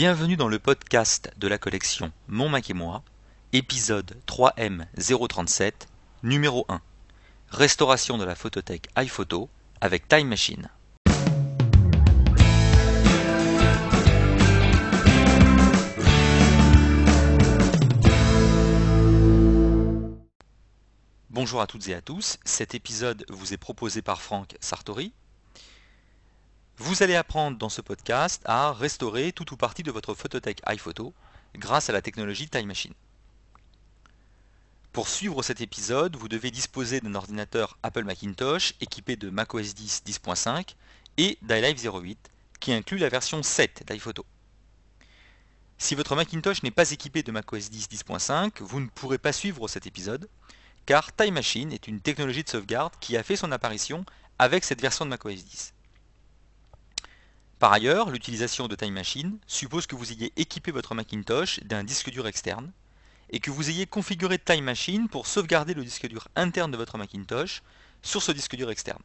Bienvenue dans le podcast de la collection Mon Mac et moi, épisode 3M037, numéro 1. Restauration de la photothèque iPhoto avec Time Machine. Bonjour à toutes et à tous, cet épisode vous est proposé par Franck Sartori. Vous allez apprendre dans ce podcast à restaurer tout ou partie de votre photothèque iPhoto grâce à la technologie Time Machine. Pour suivre cet épisode, vous devez disposer d'un ordinateur Apple Macintosh équipé de macOS 10 10.5 et d'iLive 08 qui inclut la version 7 d'iPhoto. Si votre Macintosh n'est pas équipé de macOS 10 10.5, vous ne pourrez pas suivre cet épisode car Time Machine est une technologie de sauvegarde qui a fait son apparition avec cette version de macOS 10. Par ailleurs, l'utilisation de Time Machine suppose que vous ayez équipé votre Macintosh d'un disque dur externe et que vous ayez configuré Time Machine pour sauvegarder le disque dur interne de votre Macintosh sur ce disque dur externe.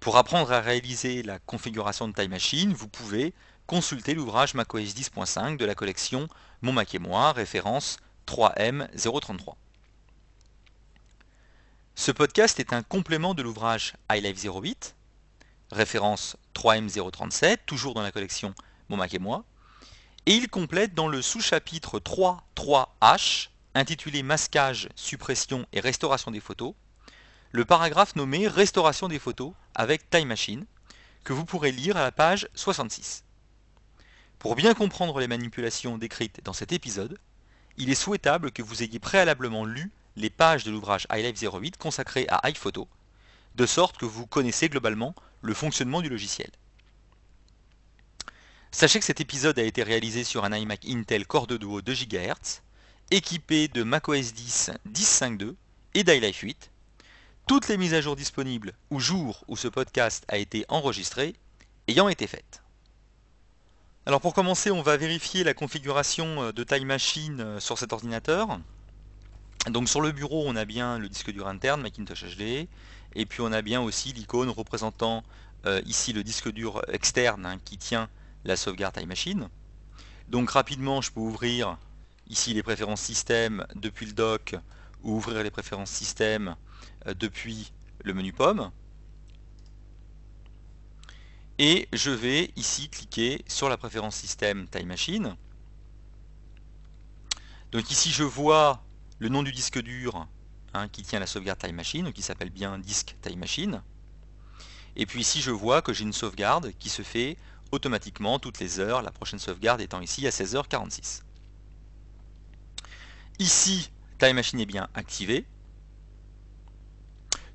Pour apprendre à réaliser la configuration de Time Machine, vous pouvez consulter l'ouvrage macOS 10.5 de la collection Mon Mac et moi, référence 3M033. Ce podcast est un complément de l'ouvrage iLife 08, référence 3M037, toujours dans la collection Mon Mac et moi, et il complète dans le sous-chapitre 3.3H, intitulé Masquage, suppression et restauration des photos, le paragraphe nommé Restauration des photos avec Time Machine, que vous pourrez lire à la page 66. Pour bien comprendre les manipulations décrites dans cet épisode, il est souhaitable que vous ayez préalablement lu les pages de l'ouvrage iLife 08 consacré à iPhoto, de sorte que vous connaissez globalement le fonctionnement du logiciel. Sachez que cet épisode a été réalisé sur un iMac Intel Core 2 Duo 2 GHz, équipé de macOS 10 10.5.2 et d'iLife 8. Toutes les mises à jour disponibles ou jours où ce podcast a été enregistré ayant été faites. Alors pour commencer, on va vérifier la configuration euh, de Time Machine euh, sur cet ordinateur. Donc sur le bureau, on a bien le disque dur interne Macintosh HD, et puis on a bien aussi l'icône représentant euh, ici le disque dur externe hein, qui tient la sauvegarde Time Machine. Donc rapidement, je peux ouvrir ici les préférences système depuis le dock ou ouvrir les préférences système depuis le menu pomme et je vais ici cliquer sur la préférence système Time Machine. Donc ici je vois le nom du disque dur hein, qui tient la sauvegarde Time Machine, qui s'appelle bien disque Time Machine. Et puis ici je vois que j'ai une sauvegarde qui se fait automatiquement toutes les heures, la prochaine sauvegarde étant ici à 16h46. Ici, Time Machine est bien activée.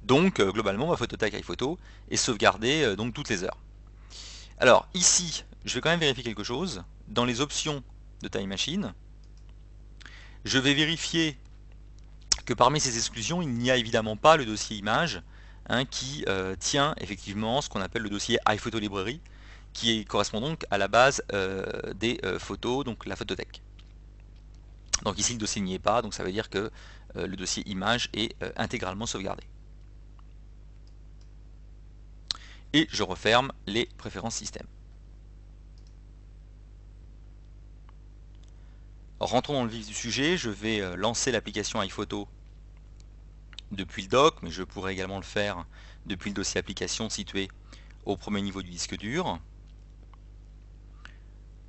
Donc euh, globalement ma photothèque iPhoto est sauvegardée euh, donc toutes les heures. Alors ici, je vais quand même vérifier quelque chose. Dans les options de Time Machine, je vais vérifier que parmi ces exclusions, il n'y a évidemment pas le dossier image hein, qui euh, tient effectivement ce qu'on appelle le dossier iPhoto Library, qui correspond donc à la base euh, des euh, photos, donc la photothèque. Donc ici le dossier n'y est pas, donc ça veut dire que le dossier image est intégralement sauvegardé. et je referme les préférences système. Rentrons dans le vif du sujet, je vais euh, lancer l'application iPhoto depuis le dock, mais je pourrais également le faire depuis le dossier application situé au premier niveau du disque dur.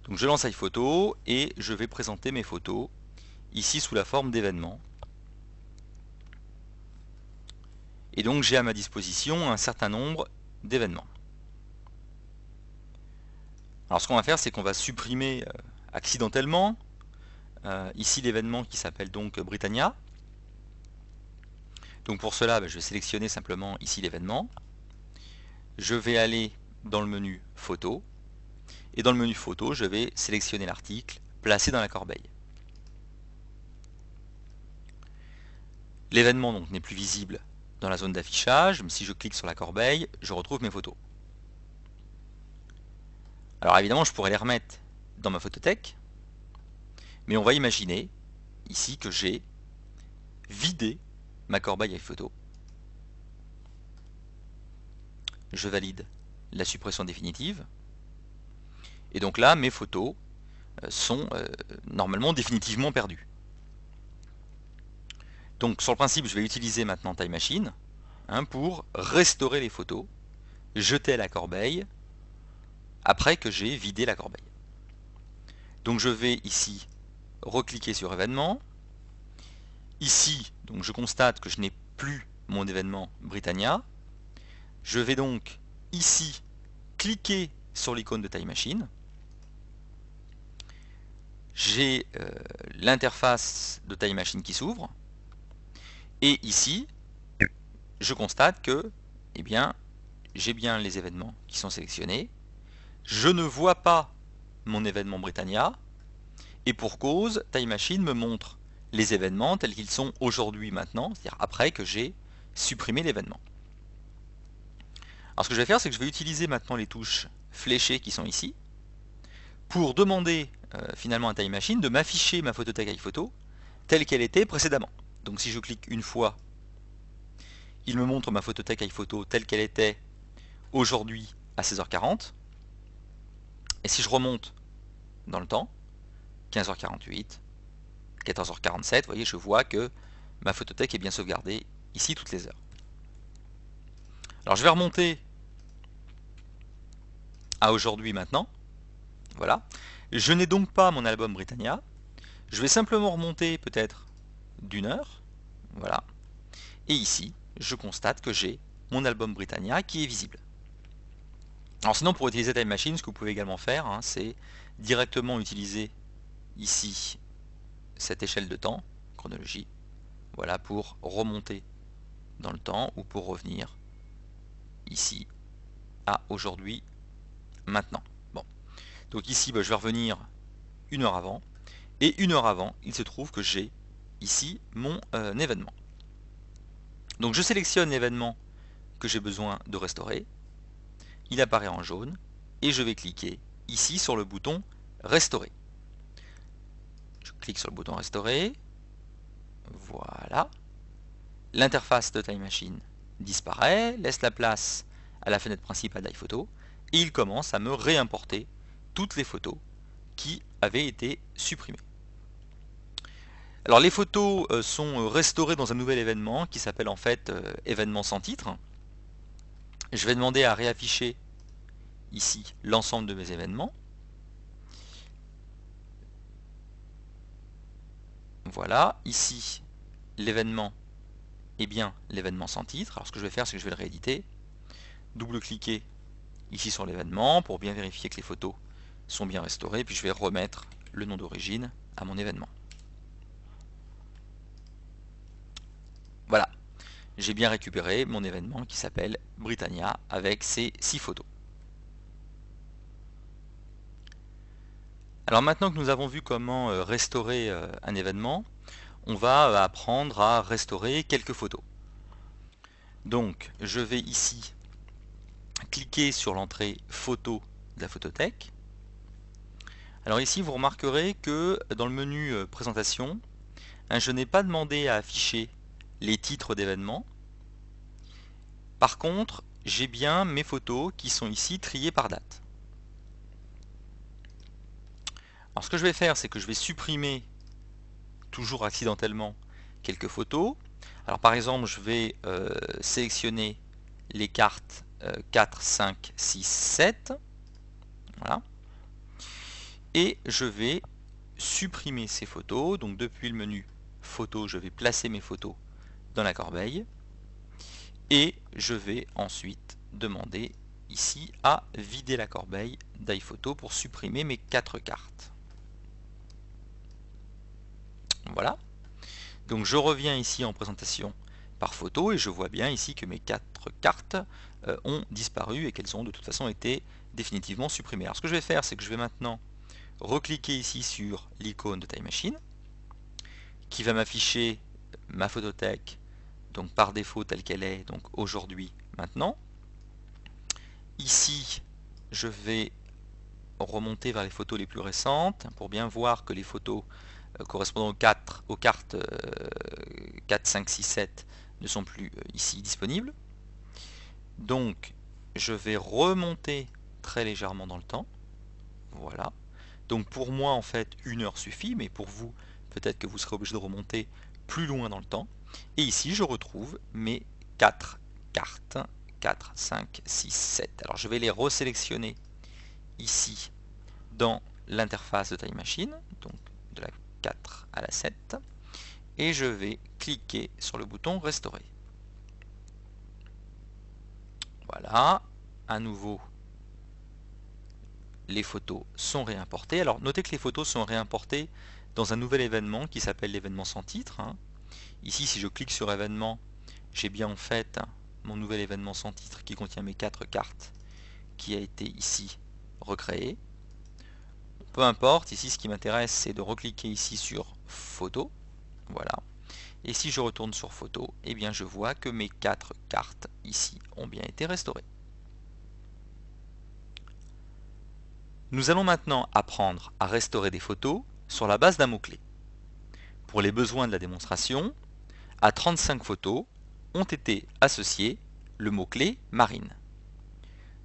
Donc je lance iPhoto et je vais présenter mes photos ici sous la forme d'événements. Et donc j'ai à ma disposition un certain nombre d'événements. Alors ce qu'on va faire, c'est qu'on va supprimer euh, accidentellement euh, ici l'événement qui s'appelle donc Britannia. Donc pour cela, ben, je vais sélectionner simplement ici l'événement. Je vais aller dans le menu photo. Et dans le menu photo, je vais sélectionner l'article, placé dans la corbeille. L'événement n'est plus visible dans la zone d'affichage, mais si je clique sur la corbeille, je retrouve mes photos. Alors évidemment, je pourrais les remettre dans ma photothèque, mais on va imaginer ici que j'ai vidé ma corbeille iPhoto. Je valide la suppression définitive. Et donc là, mes photos euh, sont euh, normalement définitivement perdues. Donc sur le principe, je vais utiliser maintenant Time Machine hein, pour restaurer les photos, jeter à la corbeille, après que j'ai vidé la corbeille. Donc je vais ici recliquer sur événement. Ici, donc je constate que je n'ai plus mon événement Britannia. Je vais donc ici cliquer sur l'icône de Time Machine. J'ai euh, l'interface de Time Machine qui s'ouvre. Et ici, je constate que eh bien, j'ai bien les événements qui sont sélectionnés. Je ne vois pas mon événement Britannia. Et pour cause, Time Machine me montre les événements tels qu'ils sont aujourd'hui maintenant, c'est-à-dire après que j'ai supprimé l'événement. Alors ce que je vais faire, c'est que je vais utiliser maintenant les touches fléchées qui sont ici, pour demander euh, finalement à Time Machine de m'afficher ma photothèque iPhoto telle qu'elle était précédemment. Donc si je clique une fois, il me montre ma photothèque iPhoto telle qu'elle était aujourd'hui à 16h40. Et si je remonte dans le temps, 15h48, 14h47, vous voyez, je vois que ma photothèque est bien sauvegardée ici toutes les heures. Alors je vais remonter à aujourd'hui maintenant. Voilà. Je n'ai donc pas mon album Britannia. Je vais simplement remonter peut-être d'une heure. Voilà. Et ici, je constate que j'ai mon album Britannia qui est visible. Alors sinon, pour utiliser Time Machine, ce que vous pouvez également faire, hein, c'est directement utiliser ici cette échelle de temps, chronologie, voilà, pour remonter dans le temps ou pour revenir ici à aujourd'hui, maintenant. Bon, donc ici, bah, je vais revenir une heure avant, et une heure avant, il se trouve que j'ai ici mon euh, événement. Donc je sélectionne l'événement que j'ai besoin de restaurer, il apparaît en jaune, et je vais cliquer ici sur le bouton restaurer. Je clique sur le bouton restaurer, voilà. L'interface de Time Machine disparaît, laisse la place à la fenêtre principale d'iPhoto, et il commence à me réimporter toutes les photos qui avaient été supprimées. Alors les photos euh, sont euh, restaurées dans un nouvel événement qui s'appelle en fait euh, événement sans titre. Je vais demander à réafficher ici l'ensemble de mes événements. Voilà, ici l'événement est bien l'événement sans titre. Alors ce que je vais faire, c'est que je vais le rééditer. Double-cliquer ici sur l'événement pour bien vérifier que les photos sont bien restaurées. Puis je vais remettre le nom d'origine à mon événement. Voilà, j'ai bien récupéré mon événement qui s'appelle Britannia avec ses 6 photos. Alors maintenant que nous avons vu comment euh, restaurer euh, un événement, on va euh, apprendre à restaurer quelques photos. Donc je vais ici cliquer sur l'entrée photo de la photothèque. Alors ici vous remarquerez que dans le menu présentation, hein, je n'ai pas demandé à afficher les titres d'événements. Par contre, j'ai bien mes photos qui sont ici triées par date. Alors ce que je vais faire, c'est que je vais supprimer, toujours accidentellement, quelques photos. Alors par exemple, je vais euh, sélectionner les cartes 4, 5, 6, 7. Voilà. Et je vais supprimer ces photos. Donc depuis le menu photo, je vais placer mes photos dans la corbeille. Et je vais ensuite demander ici à vider la corbeille d'iPhoto pour supprimer mes quatre cartes. Voilà. Donc je reviens ici en présentation par photo et je vois bien ici que mes quatre cartes euh, ont disparu et qu'elles ont de toute façon été définitivement supprimées. Alors ce que je vais faire, c'est que je vais maintenant recliquer ici sur l'icône de Time Machine qui va m'afficher ma photothèque donc par défaut telle qu'elle est, donc aujourd'hui, maintenant. Ici, je vais remonter vers les photos les plus récentes pour bien voir que les photos correspondant aux, 4, aux cartes 4, 5, 6, 7 ne sont plus euh, ici disponibles. Donc, je vais remonter très légèrement dans le temps. Voilà. Donc pour moi, en fait, une heure suffit, mais pour vous, peut-être que vous serez obligé de remonter plus loin dans le temps. Et ici, je retrouve mes 4 cartes. 4, 5, 6, 7. Alors je vais les resélectionner ici dans l'interface de Time Machine, 4 à la 7. Et je vais cliquer sur le bouton Restaurer. Voilà, à nouveau, les photos sont réimportées. Alors notez que les photos sont réimportées dans un nouvel événement qui s'appelle l'événement sans titre. Hein. Ici, si je clique sur événement, j'ai bien en fait mon nouvel événement sans titre qui contient mes quatre cartes qui a été ici recréé. Peu importe, ici ce qui m'intéresse c'est de recliquer ici sur photo. Voilà. Et si je retourne sur photo, eh bien je vois que mes quatre cartes ici ont bien été restaurées. Nous allons maintenant apprendre à restaurer des photos sur la base d'un mot-clé. Pour les besoins de la démonstration, à 35 photos ont été associés le mot-clé marine.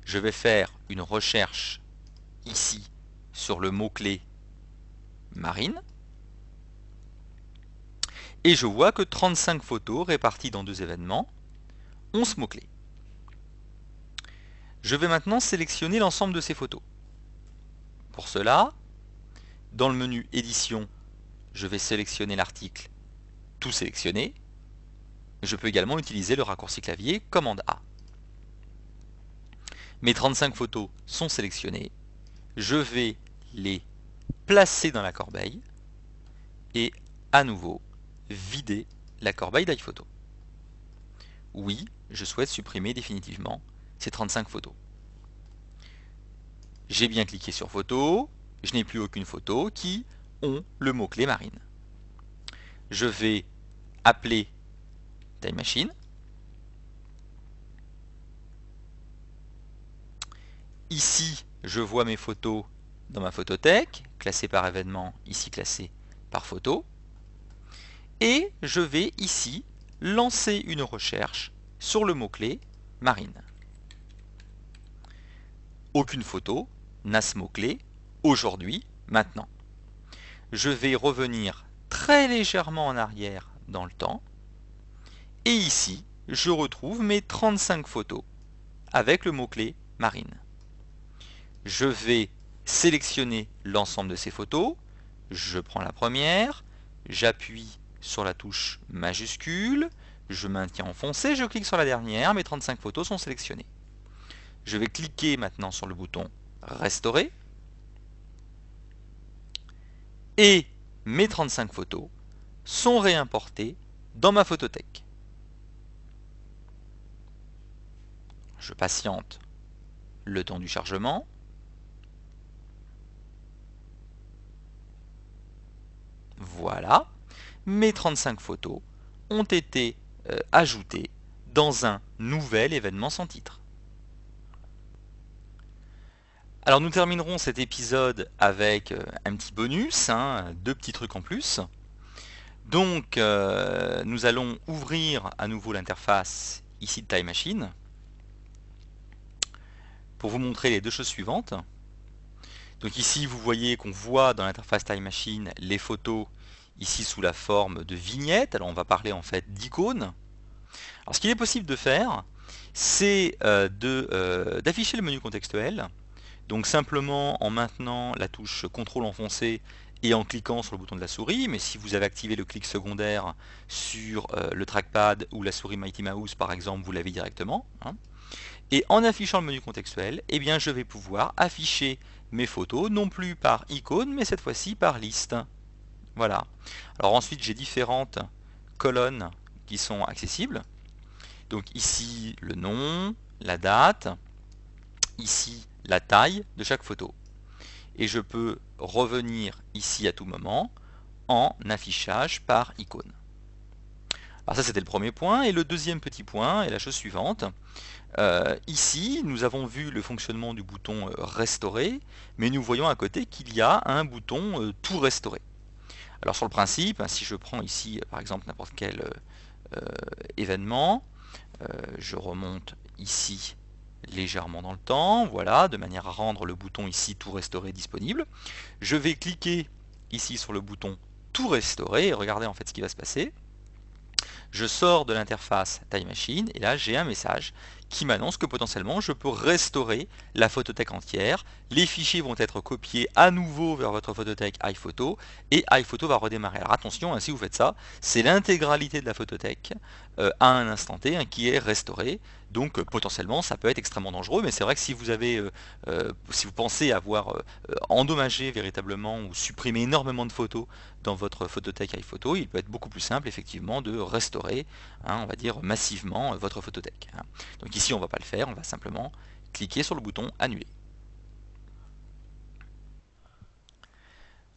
Je vais faire une recherche ici sur le mot-clé marine. Et je vois que 35 photos réparties dans deux événements ont ce mot-clé. Je vais maintenant sélectionner l'ensemble de ces photos. Pour cela, dans le menu édition, je vais sélectionner l'article tout sélectionner. Je peux également utiliser le raccourci clavier commande A. Mes 35 photos sont sélectionnées. Je vais les placer dans la corbeille et à nouveau vider la corbeille d'iPhoto. Oui, je souhaite supprimer définitivement ces 35 photos. J'ai bien cliqué sur photo, je n'ai plus aucune photo qui ont le mot-clé marine. Je vais appeler Time Machine. Ici, je vois mes photos dans ma photothèque, classées par événement, ici classées par photo. Et je vais ici lancer une recherche sur le mot-clé marine. Aucune photo n'a ce mot-clé aujourd'hui, maintenant. Je vais revenir très légèrement en arrière dans le temps. Et ici, je retrouve mes 35 photos avec le mot-clé marine. Je vais sélectionner l'ensemble de ces photos. Je prends la première, j'appuie sur la touche majuscule, je maintiens enfoncé, je clique sur la dernière, mes 35 photos sont sélectionnées. Je vais cliquer maintenant sur le bouton Restaurer. Et mes 35 photos sont réimportées dans ma photothèque. Je patiente le temps du chargement. Voilà, mes 35 photos ont été euh, ajoutées dans un nouvel événement sans titre. Alors nous terminerons cet épisode avec euh, un petit bonus, hein, deux petits trucs en plus. Donc euh, nous allons ouvrir à nouveau l'interface ici de Time Machine pour vous montrer les deux choses suivantes. Donc ici vous voyez qu'on voit dans l'interface Time Machine les photos ici sous la forme de vignettes. Alors on va parler en fait d'icônes. Alors ce qu'il est possible de faire, c'est euh, d'afficher le menu contextuel donc simplement en maintenant la touche CTRL enfoncé et en cliquant sur le bouton de la souris, mais si vous avez activé le clic secondaire sur euh, le trackpad ou la souris Mighty Mouse par exemple, vous l'avez directement. Hein. Et en affichant le menu contextuel, eh bien, je vais pouvoir afficher mes photos, non plus par icône, mais cette fois-ci par liste. Voilà. Alors ensuite, j'ai différentes colonnes qui sont accessibles. Donc ici, le nom, la date, ici, la taille de chaque photo. Et je peux revenir ici à tout moment en affichage par icône. Alors ça c'était le premier point, et le deuxième petit point est la chose suivante. Euh, ici, nous avons vu le fonctionnement du bouton euh, restaurer, mais nous voyons à côté qu'il y a un bouton euh, tout restaurer. Alors sur le principe, si je prends ici par exemple n'importe quel événement, je remonte ici légèrement dans le temps, voilà, de manière à rendre le bouton ici tout restaurer disponible. Je vais cliquer ici sur le bouton tout restaurer et regardez en fait ce qui va se passer. Je sors de l'interface Time Machine et là j'ai un message qui m'annonce que potentiellement je peux restaurer la photothèque entière. Les fichiers vont être copiés à nouveau vers votre photothèque iPhoto et iPhoto va redémarrer. Alors attention, hein, si vous faites ça, c'est l'intégralité de la photothèque euh, à un instant T hein, qui est restaurée. Donc euh, potentiellement ça peut être extrêmement dangereux, mais c'est vrai que si vous euh, pensez avoir endommagé véritablement ou supprimé énormément de photos dans votre photothèque iPhoto, il peut être beaucoup plus simple effectivement de restaurer, hein, on va dire massivement votre photothèque. Ici on ne va pas le faire, on va simplement cliquer sur le bouton annuler.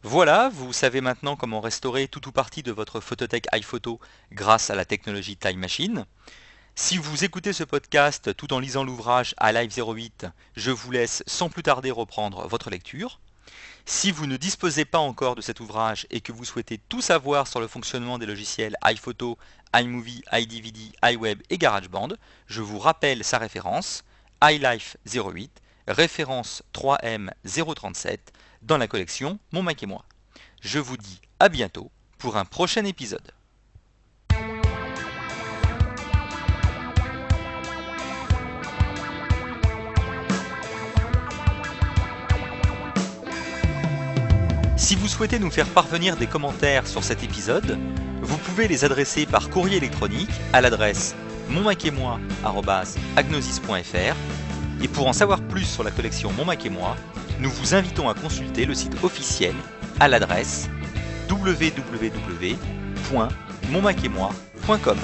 Voilà, vous savez maintenant comment restaurer tout ou partie de votre photothèque iPhoto grâce à la technologie Time Machine. Si vous écoutez ce podcast tout en lisant l'ouvrage à Live 08, je vous laisse sans plus tarder reprendre votre lecture. Si vous ne disposez pas encore de cet ouvrage et que vous souhaitez tout savoir sur le fonctionnement des logiciels iPhoto, iMovie, iDVD, iWeb et GarageBand, je vous rappelle sa référence, iLife 08, référence 3M037, dans la collection Mon Mac et moi. Je vous dis à bientôt pour un prochain épisode. Si vous souhaitez nous faire parvenir des commentaires sur cet épisode, vous pouvez les adresser par courrier électronique à l'adresse monmac-et-moi@agnosis.fr et pour en savoir plus sur la collection Mon et moi, nous vous invitons à consulter le site officiel à l'adresse www.monmac-et-moi.com.